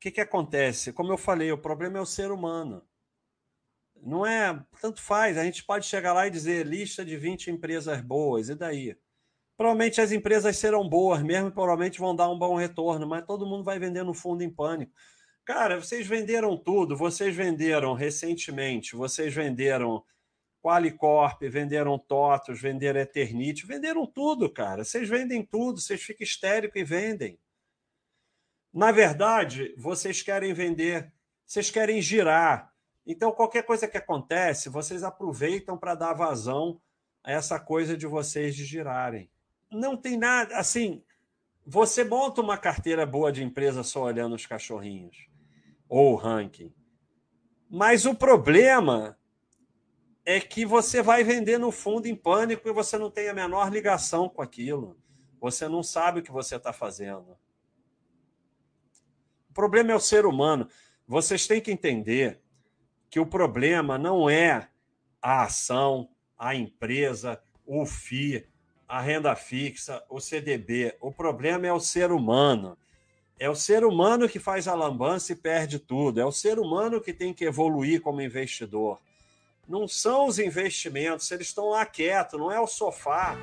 que, que acontece? Como eu falei, o problema é o ser humano. Não é. Tanto faz. A gente pode chegar lá e dizer lista de 20 empresas boas, e daí? Provavelmente as empresas serão boas mesmo, provavelmente vão dar um bom retorno, mas todo mundo vai vender no fundo em pânico. Cara, vocês venderam tudo, vocês venderam recentemente, vocês venderam Qualicorp, venderam TOTOS, venderam Eternite, venderam tudo, cara. Vocês vendem tudo, vocês ficam histéricos e vendem. Na verdade, vocês querem vender, vocês querem girar. Então, qualquer coisa que acontece, vocês aproveitam para dar vazão a essa coisa de vocês girarem não tem nada. Assim, você monta uma carteira boa de empresa só olhando os cachorrinhos ou o ranking. Mas o problema é que você vai vender no fundo em pânico e você não tem a menor ligação com aquilo. Você não sabe o que você está fazendo. O problema é o ser humano. Vocês têm que entender que o problema não é a ação, a empresa, o FII a renda fixa, o CDB. O problema é o ser humano. É o ser humano que faz a lambança e perde tudo. É o ser humano que tem que evoluir como investidor. Não são os investimentos, eles estão lá quietos, não é o sofá.